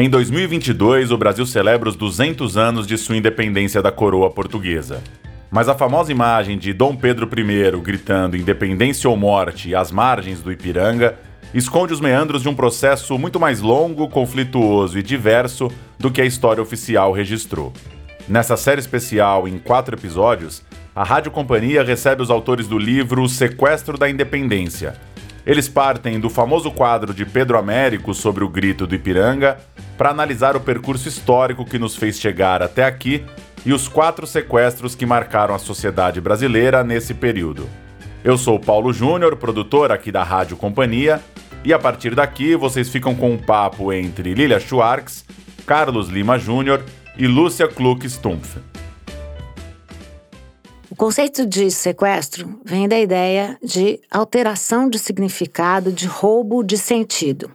Em 2022, o Brasil celebra os 200 anos de sua independência da coroa portuguesa. Mas a famosa imagem de Dom Pedro I gritando independência ou morte às margens do Ipiranga esconde os meandros de um processo muito mais longo, conflituoso e diverso do que a história oficial registrou. Nessa série especial, em quatro episódios, a Rádio Companhia recebe os autores do livro Sequestro da Independência. Eles partem do famoso quadro de Pedro Américo sobre o grito do Ipiranga para analisar o percurso histórico que nos fez chegar até aqui e os quatro sequestros que marcaram a sociedade brasileira nesse período. Eu sou Paulo Júnior, produtor aqui da Rádio Companhia, e a partir daqui vocês ficam com um papo entre Lilia Schwartz, Carlos Lima Júnior e Lúcia Kluck Stumpf. Conceito de sequestro vem da ideia de alteração de significado, de roubo de sentido.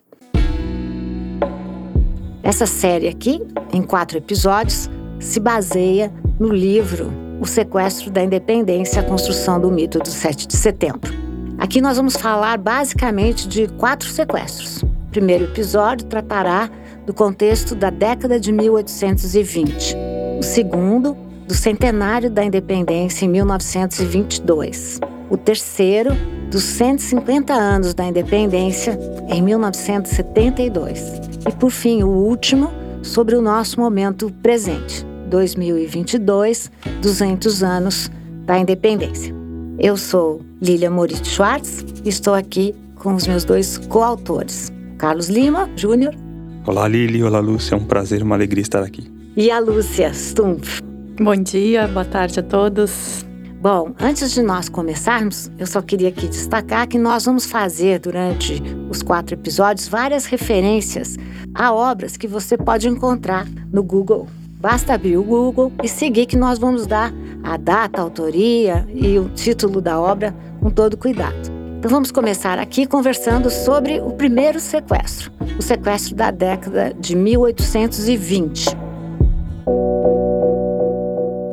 Essa série aqui, em quatro episódios, se baseia no livro O Sequestro da Independência, a construção do mito do 7 de setembro. Aqui nós vamos falar basicamente de quatro sequestros. O primeiro episódio tratará do contexto da década de 1820. O segundo, do centenário da independência em 1922. O terceiro, dos 150 anos da independência em 1972. E por fim, o último, sobre o nosso momento presente, 2022, 200 anos da independência. Eu sou Lilia Moritz Schwartz e estou aqui com os meus dois coautores, Carlos Lima Júnior. Olá Lili, olá Lúcia, é um prazer, uma alegria estar aqui. E a Lúcia Stumpf. Bom dia, boa tarde a todos. Bom, antes de nós começarmos, eu só queria aqui destacar que nós vamos fazer durante os quatro episódios várias referências a obras que você pode encontrar no Google. Basta abrir o Google e seguir que nós vamos dar a data, a autoria e o título da obra com todo cuidado. Então vamos começar aqui conversando sobre o primeiro sequestro, o sequestro da década de 1820.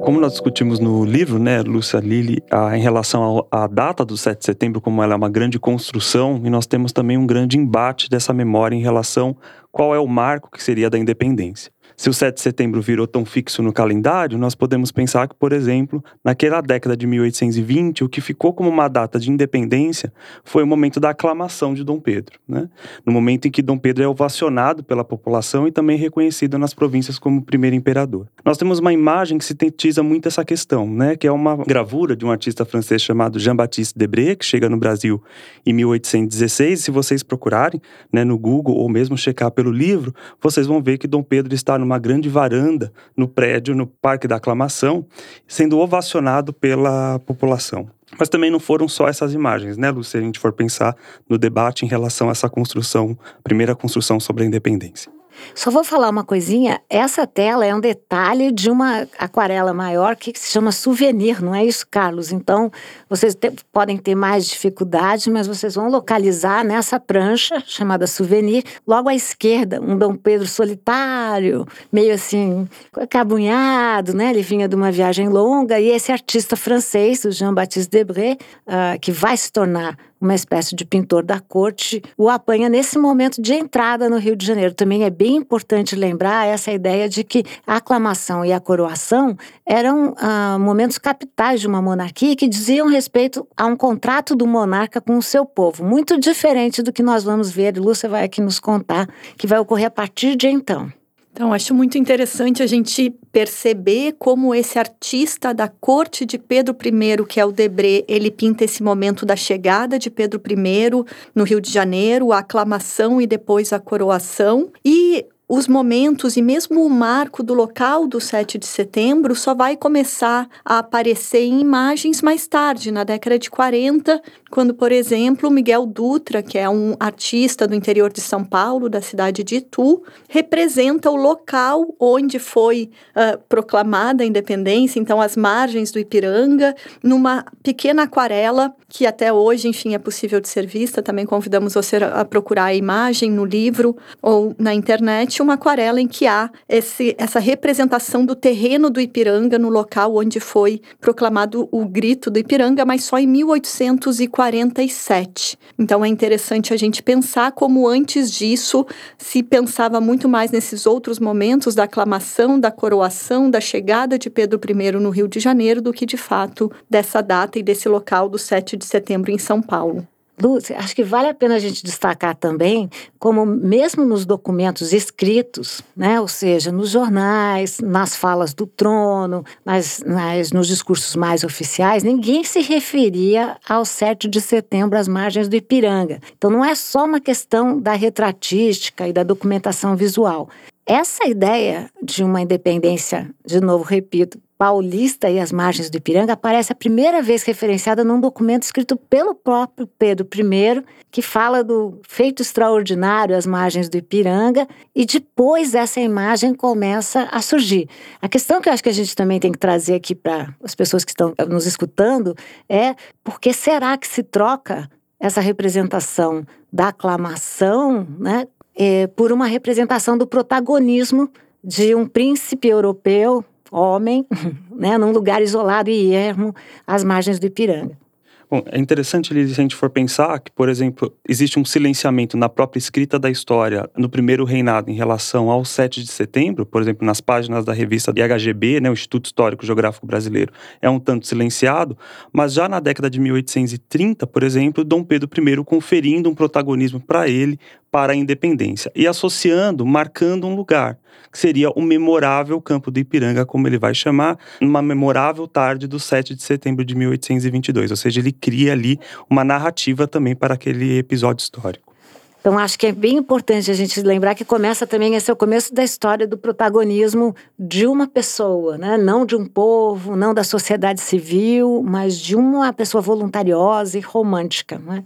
Como nós discutimos no livro, né, Lúcia Lili, em relação à data do 7 de setembro, como ela é uma grande construção, e nós temos também um grande embate dessa memória em relação qual é o marco que seria da independência. Se o 7 de setembro virou tão fixo no calendário, nós podemos pensar que, por exemplo, naquela década de 1820, o que ficou como uma data de independência foi o momento da aclamação de Dom Pedro, né? no momento em que Dom Pedro é ovacionado pela população e também reconhecido nas províncias como primeiro imperador. Nós temos uma imagem que sintetiza muito essa questão, né? que é uma gravura de um artista francês chamado Jean-Baptiste Debré, que chega no Brasil em 1816. Se vocês procurarem né, no Google ou mesmo checar pelo livro, vocês vão ver que Dom Pedro está numa grande varanda no prédio, no Parque da Aclamação, sendo ovacionado pela população. Mas também não foram só essas imagens, né, Lu? Se a gente for pensar no debate em relação a essa construção, primeira construção sobre a independência. Só vou falar uma coisinha: essa tela é um detalhe de uma aquarela maior que se chama souvenir, não é isso, Carlos? Então, vocês te, podem ter mais dificuldade, mas vocês vão localizar nessa prancha chamada souvenir, logo à esquerda, um Dom Pedro solitário, meio assim, acabunhado, né? Ele vinha de uma viagem longa, e esse artista francês, o Jean-Baptiste Debré, uh, que vai se tornar uma espécie de pintor da corte, o apanha nesse momento de entrada no Rio de Janeiro. Também é bem importante lembrar essa ideia de que a aclamação e a coroação eram ah, momentos capitais de uma monarquia que diziam respeito a um contrato do monarca com o seu povo, muito diferente do que nós vamos ver, Lúcia vai aqui nos contar, que vai ocorrer a partir de então. Então, acho muito interessante a gente perceber como esse artista da corte de Pedro I, que é o Debré, ele pinta esse momento da chegada de Pedro I no Rio de Janeiro, a aclamação e depois a coroação. E os momentos e mesmo o marco do local do 7 de setembro só vai começar a aparecer em imagens mais tarde, na década de 40, quando, por exemplo, Miguel Dutra, que é um artista do interior de São Paulo, da cidade de Itu, representa o local onde foi uh, proclamada a independência, então as margens do Ipiranga, numa pequena aquarela que até hoje, enfim, é possível de ser vista. Também convidamos você a procurar a imagem no livro ou na internet, uma aquarela em que há esse, essa representação do terreno do Ipiranga no local onde foi proclamado o grito do Ipiranga, mas só em 1847. Então é interessante a gente pensar como antes disso se pensava muito mais nesses outros momentos da aclamação, da coroação, da chegada de Pedro I no Rio de Janeiro do que de fato dessa data e desse local do 7 de setembro em São Paulo. Lúcia, acho que vale a pena a gente destacar também como mesmo nos documentos escritos, né, ou seja, nos jornais, nas falas do trono, nas, nas, nos discursos mais oficiais, ninguém se referia ao 7 de setembro às margens do Ipiranga. Então não é só uma questão da retratística e da documentação visual. Essa ideia de uma independência, de novo repito, paulista e as margens do Ipiranga aparece a primeira vez referenciada num documento escrito pelo próprio Pedro I, que fala do feito extraordinário às margens do Ipiranga, e depois essa imagem começa a surgir. A questão que eu acho que a gente também tem que trazer aqui para as pessoas que estão nos escutando é por que será que se troca essa representação da aclamação, né, é, por uma representação do protagonismo de um príncipe europeu homem, né, num lugar isolado e ermo, às margens do Ipiranga. Bom, é interessante, se a gente for pensar que, por exemplo, existe um silenciamento na própria escrita da história no primeiro reinado em relação ao 7 de setembro, por exemplo, nas páginas da revista IHGB, né, o Instituto Histórico Geográfico Brasileiro, é um tanto silenciado, mas já na década de 1830, por exemplo, Dom Pedro I conferindo um protagonismo para ele, para a independência e associando, marcando um lugar, que seria o memorável Campo do Ipiranga, como ele vai chamar, numa memorável tarde do 7 de setembro de 1822. Ou seja, ele cria ali uma narrativa também para aquele episódio histórico. Então, acho que é bem importante a gente lembrar que começa também, esse é o começo da história do protagonismo de uma pessoa, né? não de um povo, não da sociedade civil, mas de uma pessoa voluntariosa e romântica. Né?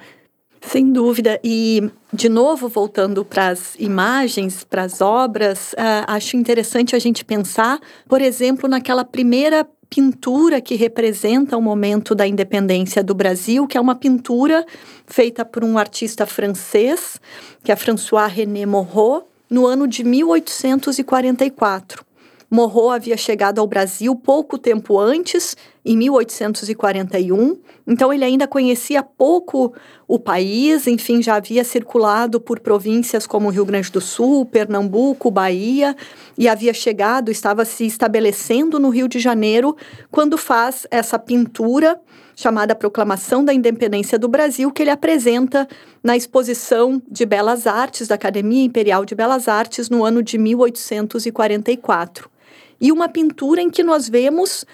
Sem dúvida. E, de novo, voltando para as imagens, para as obras, uh, acho interessante a gente pensar, por exemplo, naquela primeira pintura que representa o momento da independência do Brasil, que é uma pintura feita por um artista francês, que é François René Moreau, no ano de 1844. Morro havia chegado ao Brasil pouco tempo antes, em 1841, então ele ainda conhecia pouco o país, enfim, já havia circulado por províncias como Rio Grande do Sul, Pernambuco, Bahia, e havia chegado, estava se estabelecendo no Rio de Janeiro, quando faz essa pintura chamada Proclamação da Independência do Brasil, que ele apresenta na exposição de Belas Artes da Academia Imperial de Belas Artes no ano de 1844 e uma pintura em que nós vemos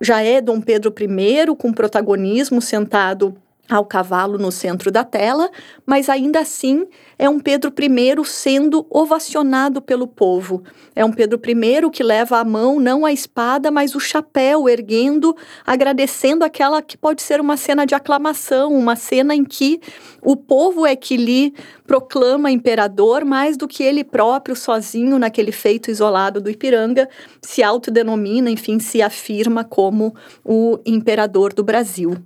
já é Dom Pedro I com protagonismo sentado ao cavalo no centro da tela, mas ainda assim é um Pedro I sendo ovacionado pelo povo. É um Pedro I que leva a mão não a espada, mas o chapéu, erguendo, agradecendo aquela que pode ser uma cena de aclamação, uma cena em que o povo é que lhe proclama imperador mais do que ele próprio, sozinho, naquele feito isolado do Ipiranga, se autodenomina, enfim, se afirma como o imperador do Brasil.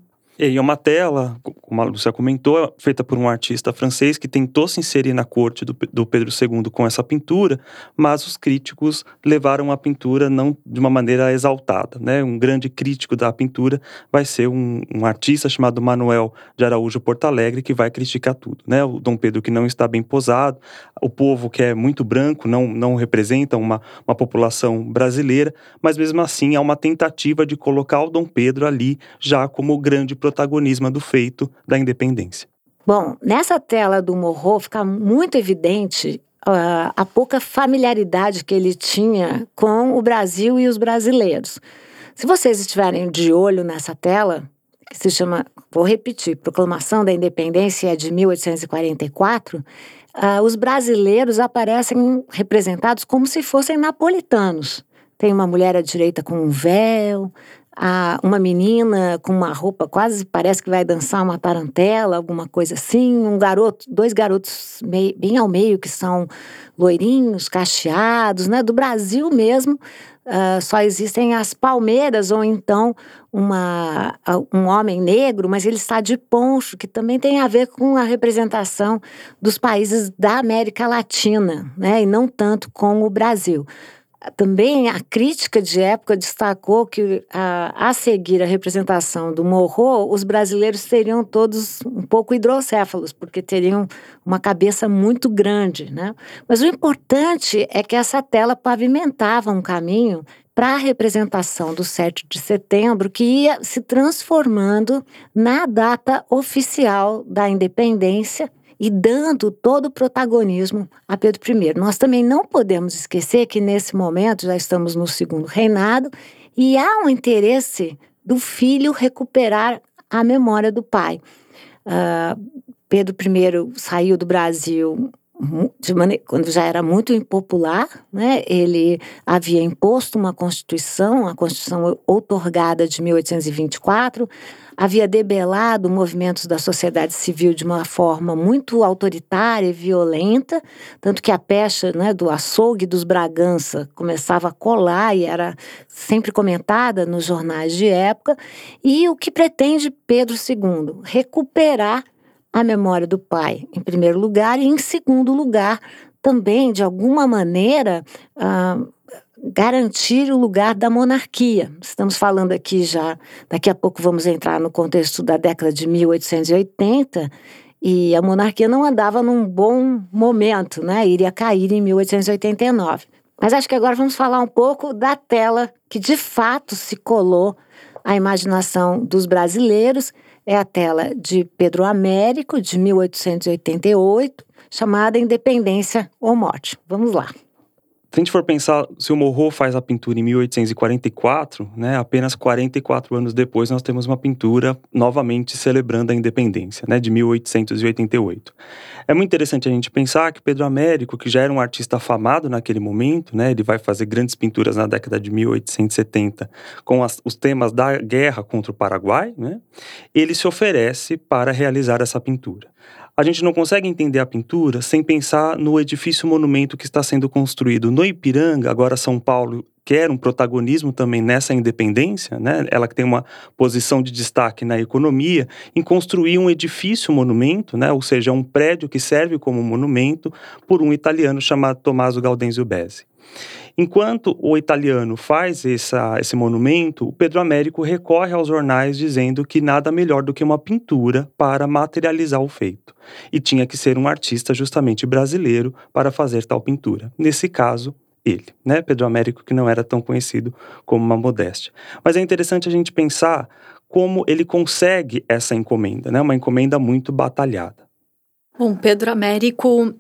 E é uma tela, como a Lúcia comentou, feita por um artista francês que tentou se inserir na corte do, do, Pedro II com essa pintura, mas os críticos levaram a pintura não de uma maneira exaltada. Né? Um grande crítico da pintura vai ser um, um artista chamado Manuel de Araújo Portalegre, que vai criticar tudo. Né? O Dom Pedro que não está bem posado, o povo que é muito branco, não, não representa uma, uma população brasileira, mas mesmo assim há uma tentativa de colocar o Dom Pedro ali já como grande protagonismo do feito da independência. Bom, nessa tela do Morro fica muito evidente uh, a pouca familiaridade que ele tinha com o Brasil e os brasileiros. Se vocês estiverem de olho nessa tela, que se chama, vou repetir, Proclamação da Independência é de 1844, uh, os brasileiros aparecem representados como se fossem napolitanos. Tem uma mulher à direita com um véu, a, uma menina com uma roupa quase parece que vai dançar uma tarantela, alguma coisa assim, um garoto, dois garotos mei, bem ao meio que são loirinhos, cacheados, né? Do Brasil mesmo, uh, só existem as palmeiras ou então uma, um homem negro, mas ele está de poncho, que também tem a ver com a representação dos países da América Latina, né? E não tanto com o Brasil também a crítica de época destacou que a, a seguir a representação do Morro, os brasileiros seriam todos um pouco hidrocéfalos, porque teriam uma cabeça muito grande, né? Mas o importante é que essa tela pavimentava um caminho para a representação do 7 de setembro, que ia se transformando na data oficial da independência e dando todo o protagonismo a Pedro I. Nós também não podemos esquecer que nesse momento já estamos no segundo reinado e há um interesse do filho recuperar a memória do pai. Uh, Pedro I saiu do Brasil maneira, quando já era muito impopular, né? ele havia imposto uma constituição, a Constituição outorgada de 1824, havia debelado movimentos da sociedade civil de uma forma muito autoritária e violenta, tanto que a pecha né, do açougue dos Bragança começava a colar e era sempre comentada nos jornais de época. E o que pretende Pedro II? Recuperar a memória do pai, em primeiro lugar, e em segundo lugar, também, de alguma maneira, uh, garantir o lugar da monarquia. Estamos falando aqui já, daqui a pouco vamos entrar no contexto da década de 1880, e a monarquia não andava num bom momento, né? Iria cair em 1889. Mas acho que agora vamos falar um pouco da tela que de fato se colou à imaginação dos brasileiros é a tela de Pedro Américo, de 1888, chamada Independência ou Morte. Vamos lá. Se a gente for pensar, se o Morro faz a pintura em 1844, né, apenas 44 anos depois nós temos uma pintura novamente celebrando a independência, né, de 1888. É muito interessante a gente pensar que Pedro Américo, que já era um artista afamado naquele momento, né, ele vai fazer grandes pinturas na década de 1870 com as, os temas da guerra contra o Paraguai, né, ele se oferece para realizar essa pintura. A gente não consegue entender a pintura sem pensar no edifício monumento que está sendo construído no Ipiranga, agora São Paulo quer um protagonismo também nessa independência, né? ela que tem uma posição de destaque na economia, em construir um edifício monumento, né? ou seja, um prédio que serve como monumento por um italiano chamado Tommaso Gaudenzio Bezzi. Enquanto o italiano faz essa, esse monumento, o Pedro Américo recorre aos jornais dizendo que nada melhor do que uma pintura para materializar o feito. E tinha que ser um artista justamente brasileiro para fazer tal pintura. Nesse caso, ele, né? Pedro Américo, que não era tão conhecido como uma modéstia. Mas é interessante a gente pensar como ele consegue essa encomenda, né? Uma encomenda muito batalhada. Bom, Pedro Américo, uh,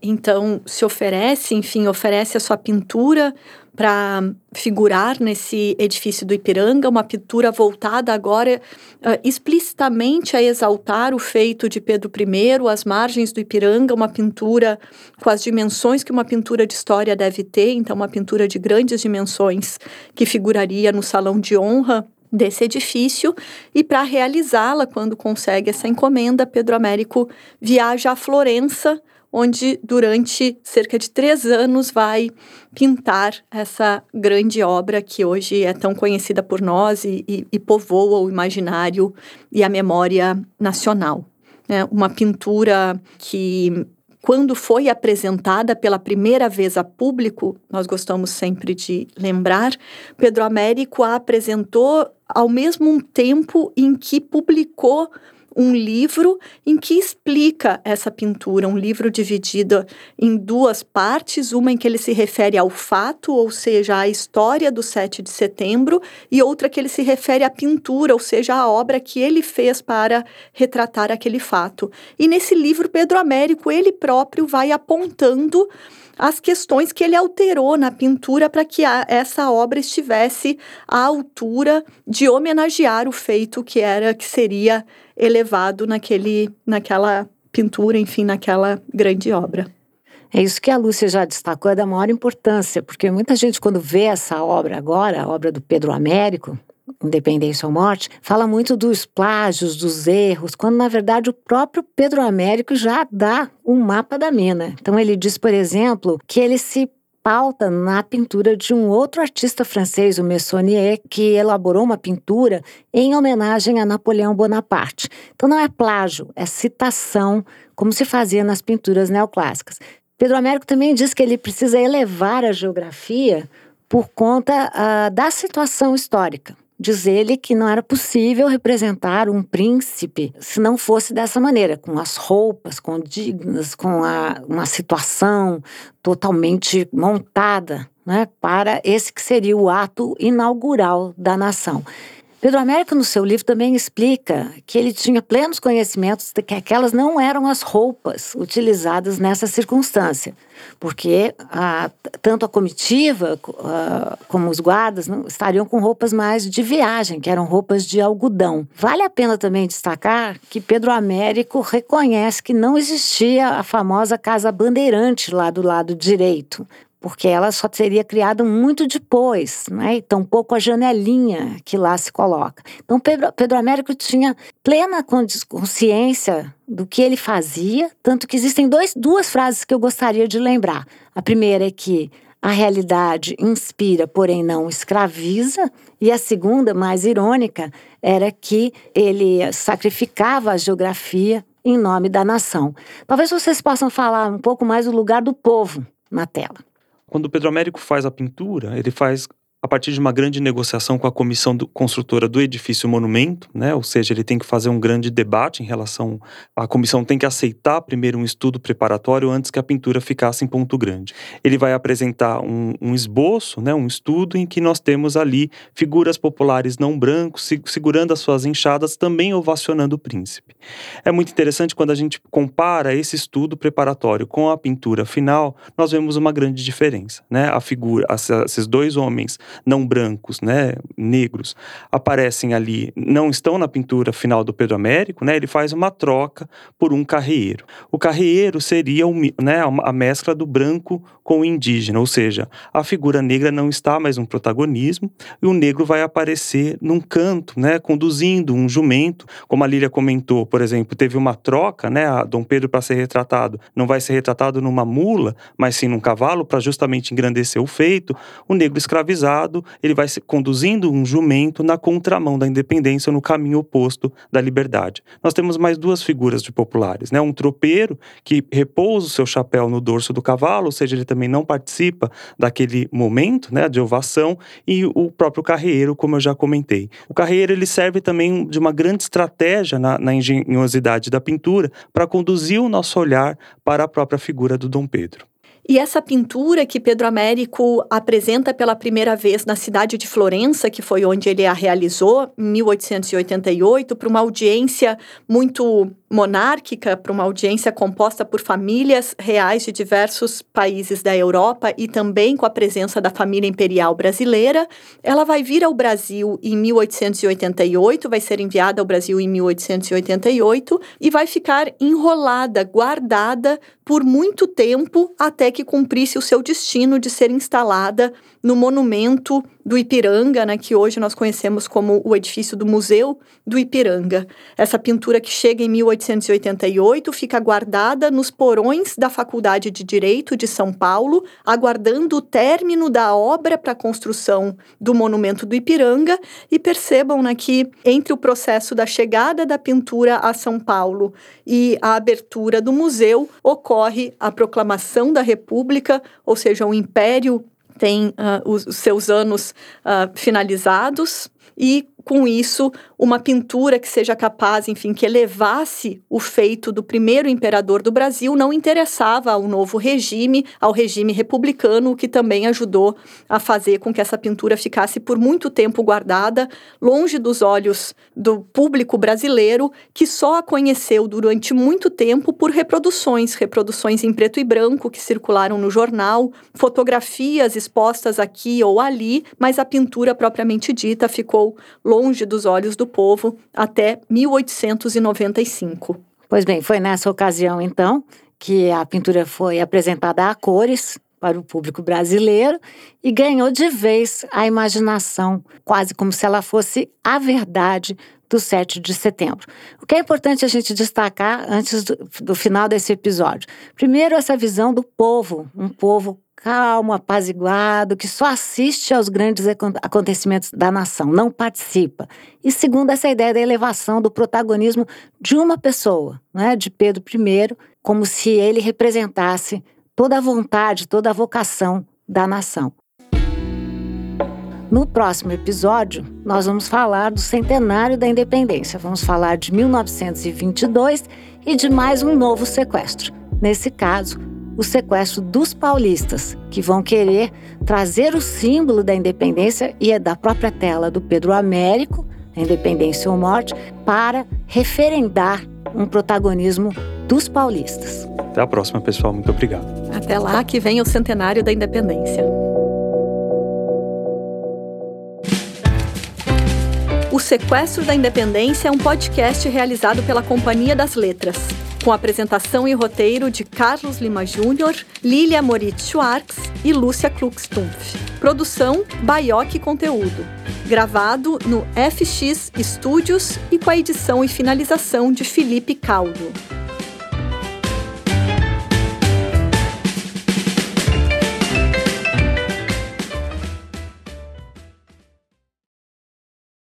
então, se oferece, enfim, oferece a sua pintura para figurar nesse edifício do Ipiranga, uma pintura voltada agora uh, explicitamente a exaltar o feito de Pedro I, as margens do Ipiranga, uma pintura com as dimensões que uma pintura de história deve ter, então, uma pintura de grandes dimensões que figuraria no salão de honra desse edifício e para realizá-la, quando consegue essa encomenda, Pedro Américo viaja a Florença, onde durante cerca de três anos vai pintar essa grande obra que hoje é tão conhecida por nós e, e, e povoa o imaginário e a memória nacional. É uma pintura que quando foi apresentada pela primeira vez a público, nós gostamos sempre de lembrar, Pedro Américo a apresentou ao mesmo tempo em que publicou um livro em que explica essa pintura, um livro dividido em duas partes, uma em que ele se refere ao fato, ou seja, à história do 7 de setembro, e outra que ele se refere à pintura, ou seja, à obra que ele fez para retratar aquele fato. E nesse livro, Pedro Américo, ele próprio vai apontando as questões que ele alterou na pintura para que a, essa obra estivesse à altura de homenagear o feito que era que seria elevado naquele, naquela pintura, enfim, naquela grande obra. É isso que a Lúcia já destacou, é da maior importância, porque muita gente, quando vê essa obra agora, a obra do Pedro Américo, Independência ou Morte, fala muito dos plágios, dos erros, quando na verdade o próprio Pedro Américo já dá um mapa da mina. Então ele diz, por exemplo, que ele se pauta na pintura de um outro artista francês, o Messonnier, que elaborou uma pintura em homenagem a Napoleão Bonaparte. Então não é plágio, é citação, como se fazia nas pinturas neoclássicas. Pedro Américo também diz que ele precisa elevar a geografia por conta uh, da situação histórica. Diz ele que não era possível representar um príncipe se não fosse dessa maneira, com as roupas condignas, com a, uma situação totalmente montada né, para esse que seria o ato inaugural da nação. Pedro Américo, no seu livro, também explica que ele tinha plenos conhecimentos de que aquelas não eram as roupas utilizadas nessa circunstância, porque a, tanto a comitiva a, como os guardas não, estariam com roupas mais de viagem, que eram roupas de algodão. Vale a pena também destacar que Pedro Américo reconhece que não existia a famosa Casa Bandeirante lá do lado direito, porque ela só seria criada muito depois, né? e tampouco a janelinha que lá se coloca. Então, Pedro, Pedro Américo tinha plena consciência do que ele fazia, tanto que existem dois, duas frases que eu gostaria de lembrar. A primeira é que a realidade inspira, porém não escraviza, e a segunda, mais irônica, era que ele sacrificava a geografia em nome da nação. Talvez vocês possam falar um pouco mais do lugar do povo na tela. Quando o Pedro Américo faz a pintura, ele faz a partir de uma grande negociação com a comissão do, construtora do edifício monumento, né? ou seja, ele tem que fazer um grande debate em relação. A comissão tem que aceitar primeiro um estudo preparatório antes que a pintura ficasse em ponto grande. Ele vai apresentar um, um esboço, né? um estudo em que nós temos ali figuras populares não brancos segurando as suas enxadas, também ovacionando o príncipe. É muito interessante quando a gente compara esse estudo preparatório com a pintura final, nós vemos uma grande diferença. Né? A figura, esses dois homens não brancos, né, negros, aparecem ali, não estão na pintura final do Pedro Américo, né, ele faz uma troca por um carreeiro. O carreeiro seria um, né, a mescla do branco com o indígena, ou seja, a figura negra não está mais no protagonismo e o negro vai aparecer num canto, né, conduzindo um jumento, como a Lília comentou, por exemplo, teve uma troca, né, a Dom Pedro para ser retratado não vai ser retratado numa mula, mas sim num cavalo para justamente engrandecer o feito, o negro escravizado ele vai conduzindo um jumento na contramão da independência, no caminho oposto da liberdade. Nós temos mais duas figuras de populares, né? Um tropeiro que repousa o seu chapéu no dorso do cavalo, ou seja, ele também não participa daquele momento, né, de ovação, e o próprio carreiro, como eu já comentei. O carreiro ele serve também de uma grande estratégia na, na engenhosidade da pintura para conduzir o nosso olhar para a própria figura do Dom Pedro. E essa pintura que Pedro Américo apresenta pela primeira vez na cidade de Florença, que foi onde ele a realizou, em 1888, para uma audiência muito monárquica, para uma audiência composta por famílias reais de diversos países da Europa e também com a presença da família imperial brasileira. Ela vai vir ao Brasil em 1888, vai ser enviada ao Brasil em 1888 e vai ficar enrolada, guardada por muito tempo até que cumprisse o seu destino de ser instalada no monumento do Ipiranga, né, que hoje nós conhecemos como o edifício do Museu do Ipiranga. Essa pintura que chega em 1888 fica guardada nos porões da Faculdade de Direito de São Paulo, aguardando o término da obra para a construção do monumento do Ipiranga. E percebam né, que entre o processo da chegada da pintura a São Paulo e a abertura do museu ocorre a proclamação da República, ou seja, o Império tem uh, os, os, seus anos uh, finalizados e com isso, uma pintura que seja capaz, enfim, que elevasse o feito do primeiro imperador do Brasil não interessava ao novo regime, ao regime republicano, o que também ajudou a fazer com que essa pintura ficasse por muito tempo guardada, longe dos olhos do público brasileiro, que só a conheceu durante muito tempo por reproduções, reproduções em preto e branco que circularam no jornal, fotografias expostas aqui ou ali, mas a pintura propriamente dita ficou longe longe dos olhos do povo até 1895. Pois bem, foi nessa ocasião então que a pintura foi apresentada a cores para o público brasileiro e ganhou de vez a imaginação, quase como se ela fosse a verdade do 7 de setembro. O que é importante a gente destacar antes do, do final desse episódio? Primeiro, essa visão do povo, um povo calmo, apaziguado, que só assiste aos grandes acontecimentos da nação, não participa. E segundo, essa ideia da elevação do protagonismo de uma pessoa, né, de Pedro I, como se ele representasse toda a vontade, toda a vocação da nação. No próximo episódio, nós vamos falar do centenário da independência. Vamos falar de 1922 e de mais um novo sequestro. Nesse caso, o sequestro dos paulistas, que vão querer trazer o símbolo da independência e é da própria tela do Pedro Américo, a independência ou morte, para referendar um protagonismo dos paulistas. Até a próxima, pessoal. Muito obrigado. Até lá que vem o centenário da independência. O Sequestro da Independência é um podcast realizado pela Companhia das Letras com apresentação e roteiro de Carlos Lima Júnior, Lilia Moritz Schwartz e Lúcia Kluckstumpf. Produção Baioque Conteúdo. Gravado no FX Studios e com a edição e finalização de Felipe Caldo.